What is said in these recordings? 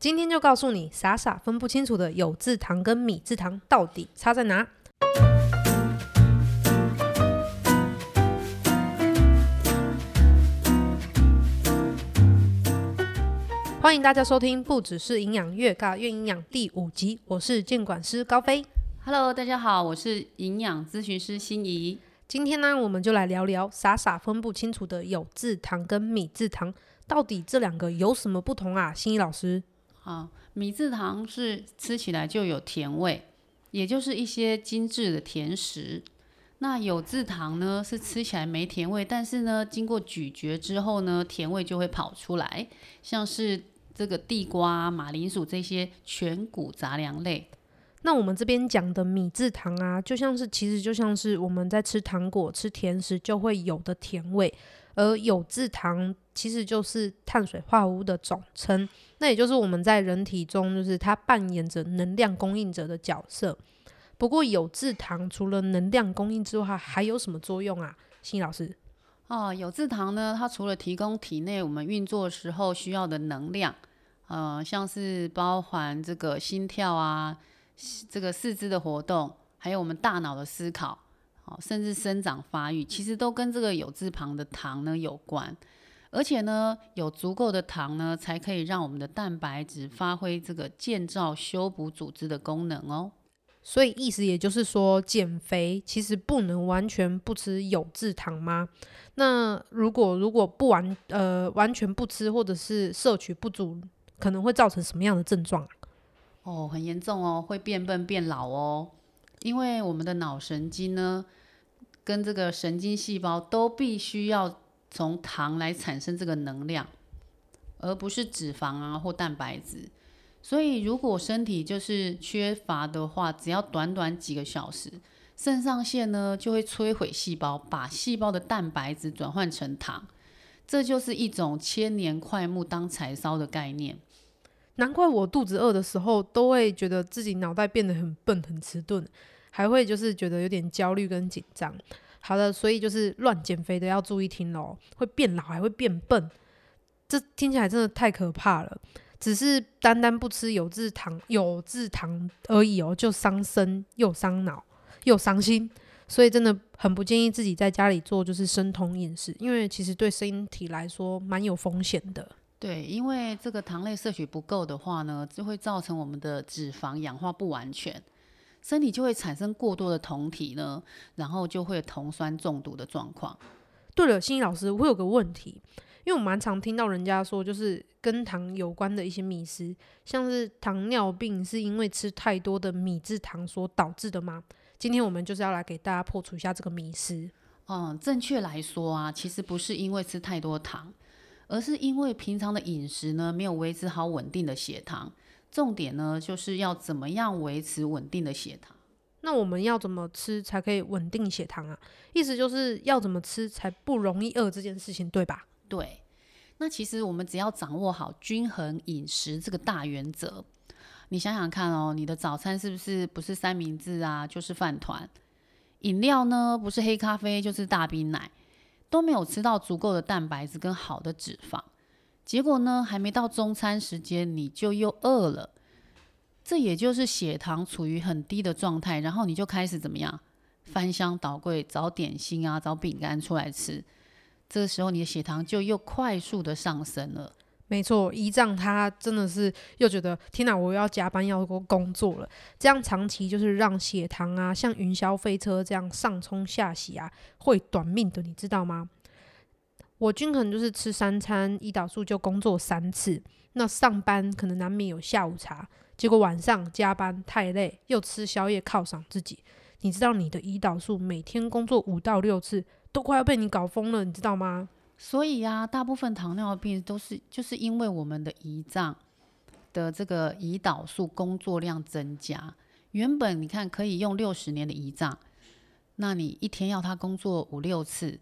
今天就告诉你，傻傻分不清楚的有字糖跟米字糖到底差在哪。欢迎大家收听，不只是营养，越尬越营养第五集，我是监管师高飞。Hello，大家好，我是营养咨询师心怡。今天呢，我们就来聊聊傻傻分不清楚的有字糖跟米字糖，到底这两个有什么不同啊？心怡老师，啊，米字糖是吃起来就有甜味，也就是一些精致的甜食。那有字糖呢，是吃起来没甜味，但是呢，经过咀嚼之后呢，甜味就会跑出来，像是这个地瓜、马铃薯这些全谷杂粮类。那我们这边讲的米字糖啊，就像是其实就像是我们在吃糖果、吃甜食就会有的甜味，而有字糖其实就是碳水化合物的总称，那也就是我们在人体中就是它扮演着能量供应者的角色。不过有字糖除了能量供应之外，还有什么作用啊？新老师，哦，有字糖呢，它除了提供体内我们运作时候需要的能量，呃，像是包含这个心跳啊，这个四肢的活动，还有我们大脑的思考，哦，甚至生长发育，其实都跟这个有字旁的糖呢有关。而且呢，有足够的糖呢，才可以让我们的蛋白质发挥这个建造、修补组织的功能哦。所以意思也就是说，减肥其实不能完全不吃有制糖吗？那如果如果不完呃完全不吃，或者是摄取不足，可能会造成什么样的症状啊？哦，很严重哦，会变笨变老哦。因为我们的脑神经呢，跟这个神经细胞都必须要从糖来产生这个能量，而不是脂肪啊或蛋白质。所以如果身体就是缺乏的话，只要短短几个小时，肾上腺呢就会摧毁细胞，把细胞的蛋白质转换成糖。这就是一种千年快木当柴烧的概念。难怪我肚子饿的时候都会觉得自己脑袋变得很笨、很迟钝，还会就是觉得有点焦虑跟紧张。好的，所以就是乱减肥的要注意听喽，会变老还会变笨，这听起来真的太可怕了。只是单单不吃有制糖、有制糖而已哦，就伤身又伤脑又伤心，所以真的很不建议自己在家里做就是生酮饮食，因为其实对身体来说蛮有风险的。对，因为这个糖类摄取不够的话呢，就会造成我们的脂肪氧化不完全，身体就会产生过多的酮体呢，然后就会有酮酸中毒的状况。对了，心怡老师，我有个问题，因为我蛮常听到人家说，就是跟糖有关的一些迷思，像是糖尿病是因为吃太多的米制糖所导致的吗？今天我们就是要来给大家破除一下这个迷思。嗯，正确来说啊，其实不是因为吃太多糖。而是因为平常的饮食呢，没有维持好稳定的血糖。重点呢，就是要怎么样维持稳定的血糖。那我们要怎么吃才可以稳定血糖啊？意思就是要怎么吃才不容易饿这件事情，对吧？对。那其实我们只要掌握好均衡饮食这个大原则，你想想看哦，你的早餐是不是不是三明治啊，就是饭团？饮料呢，不是黑咖啡就是大冰奶。都没有吃到足够的蛋白质跟好的脂肪，结果呢，还没到中餐时间你就又饿了，这也就是血糖处于很低的状态，然后你就开始怎么样翻箱倒柜找点心啊，找饼干出来吃，这个时候你的血糖就又快速的上升了。没错，胰脏它真的是又觉得天哪，我要加班要工作了，这样长期就是让血糖啊像云霄飞车这样上冲下洗啊，会短命的，你知道吗？我均衡就是吃三餐，胰岛素就工作三次，那上班可能难免有下午茶，结果晚上加班太累，又吃宵夜犒赏自己，你知道你的胰岛素每天工作五到六次，都快要被你搞疯了，你知道吗？所以啊，大部分糖尿病都是就是因为我们的胰脏的这个胰岛素工作量增加。原本你看可以用六十年的胰脏，那你一天要它工作五六次，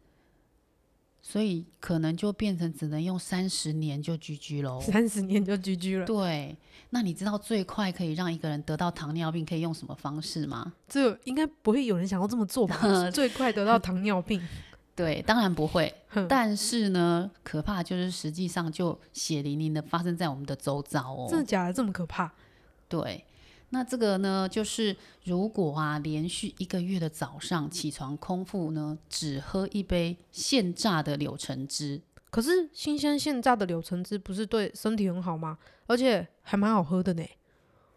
所以可能就变成只能用三十年就 GG 喽。三十年就 GG 了。对，那你知道最快可以让一个人得到糖尿病可以用什么方式吗？这应该不会有人想要这么做吧？最快得到糖尿病。对，当然不会。但是呢，可怕就是实际上就血淋淋的发生在我们的周遭哦。真的假的？这么可怕？对，那这个呢，就是如果啊，连续一个月的早上起床空腹呢，只喝一杯现榨的柳橙汁，可是新鲜现榨的柳橙汁不是对身体很好吗？而且还蛮好喝的呢。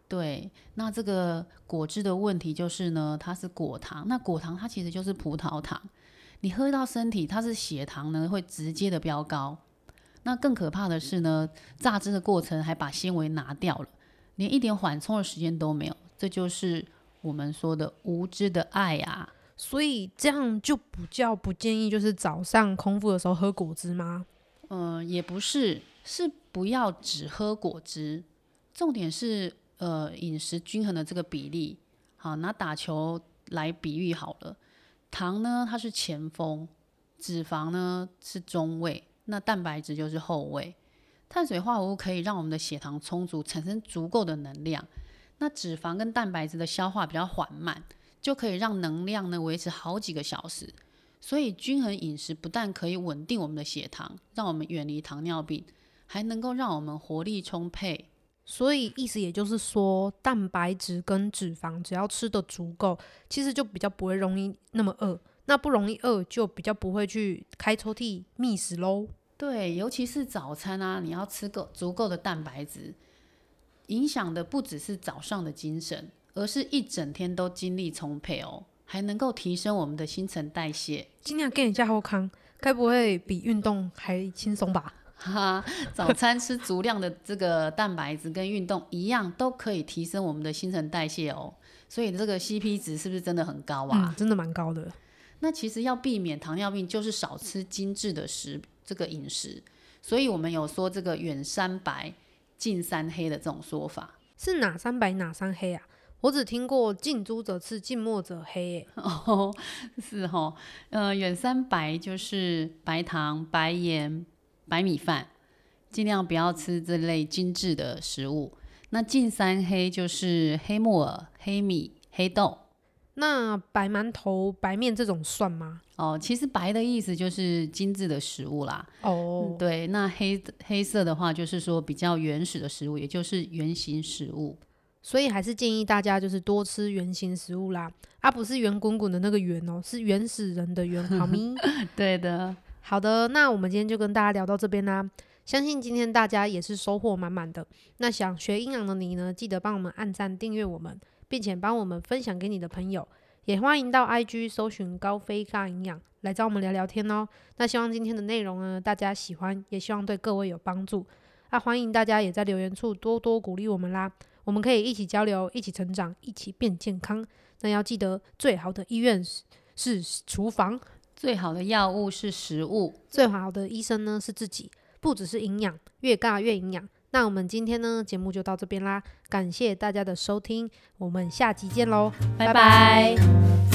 对，那这个果汁的问题就是呢，它是果糖，那果糖它其实就是葡萄糖，你喝到身体，它是血糖呢会直接的飙高。那更可怕的是呢，榨汁的过程还把纤维拿掉了，连一点缓冲的时间都没有，这就是我们说的无知的爱啊。所以这样就不叫不建议，就是早上空腹的时候喝果汁吗？嗯，也不是，是不要只喝果汁，重点是呃饮食均衡的这个比例。好，拿打球来比喻好了，糖呢它是前锋，脂肪呢是中位，那蛋白质就是后位。碳水化合物可以让我们的血糖充足，产生足够的能量。那脂肪跟蛋白质的消化比较缓慢，就可以让能量呢维持好几个小时。所以均衡饮食不但可以稳定我们的血糖，让我们远离糖尿病，还能够让我们活力充沛。所以意思也就是说，蛋白质跟脂肪只要吃的足够，其实就比较不会容易那么饿。那不容易饿，就比较不会去开抽屉觅食喽。对，尤其是早餐啊，你要吃够足够的蛋白质，影响的不只是早上的精神，而是一整天都精力充沛哦，还能够提升我们的新陈代谢。尽量给你加后康，该不会比运动还轻松吧？哈哈，早餐吃足量的这个蛋白质跟运动一样，都可以提升我们的新陈代谢哦。所以这个 CP 值是不是真的很高啊？嗯，真的蛮高的。那其实要避免糖尿病，就是少吃精致的食这个饮食。所以我们有说这个远三白、近三黑的这种说法。是哪三白哪三黑啊？我只听过近朱者赤，近墨者黑耶。哦，是哦，呃，远三白就是白糖、白盐、白米饭，尽量不要吃这类精致的食物。那近三黑就是黑木耳、黑米、黑豆。那白馒头、白面这种算吗？哦，其实白的意思就是精致的食物啦。哦，对，那黑黑色的话，就是说比较原始的食物，也就是圆形食物。所以还是建议大家就是多吃圆形食物啦，啊，不是圆滚滚的那个圆哦，是原始人的圆，好咪？对的，好的，那我们今天就跟大家聊到这边啦。相信今天大家也是收获满满的。那想学营养的你呢，记得帮我们按赞、订阅我们，并且帮我们分享给你的朋友。也欢迎到 IG 搜寻高飞尬营养来找我们聊聊天哦。那希望今天的内容呢，大家喜欢，也希望对各位有帮助。那欢迎大家也在留言处多多鼓励我们啦，我们可以一起交流，一起成长，一起变健康。那要记得，最好的医院是是厨房，最好的药物是食物。最好的医生呢是自己，不只是营养，越尬越营养。那我们今天呢节目就到这边啦，感谢大家的收听，我们下集见喽，拜。拜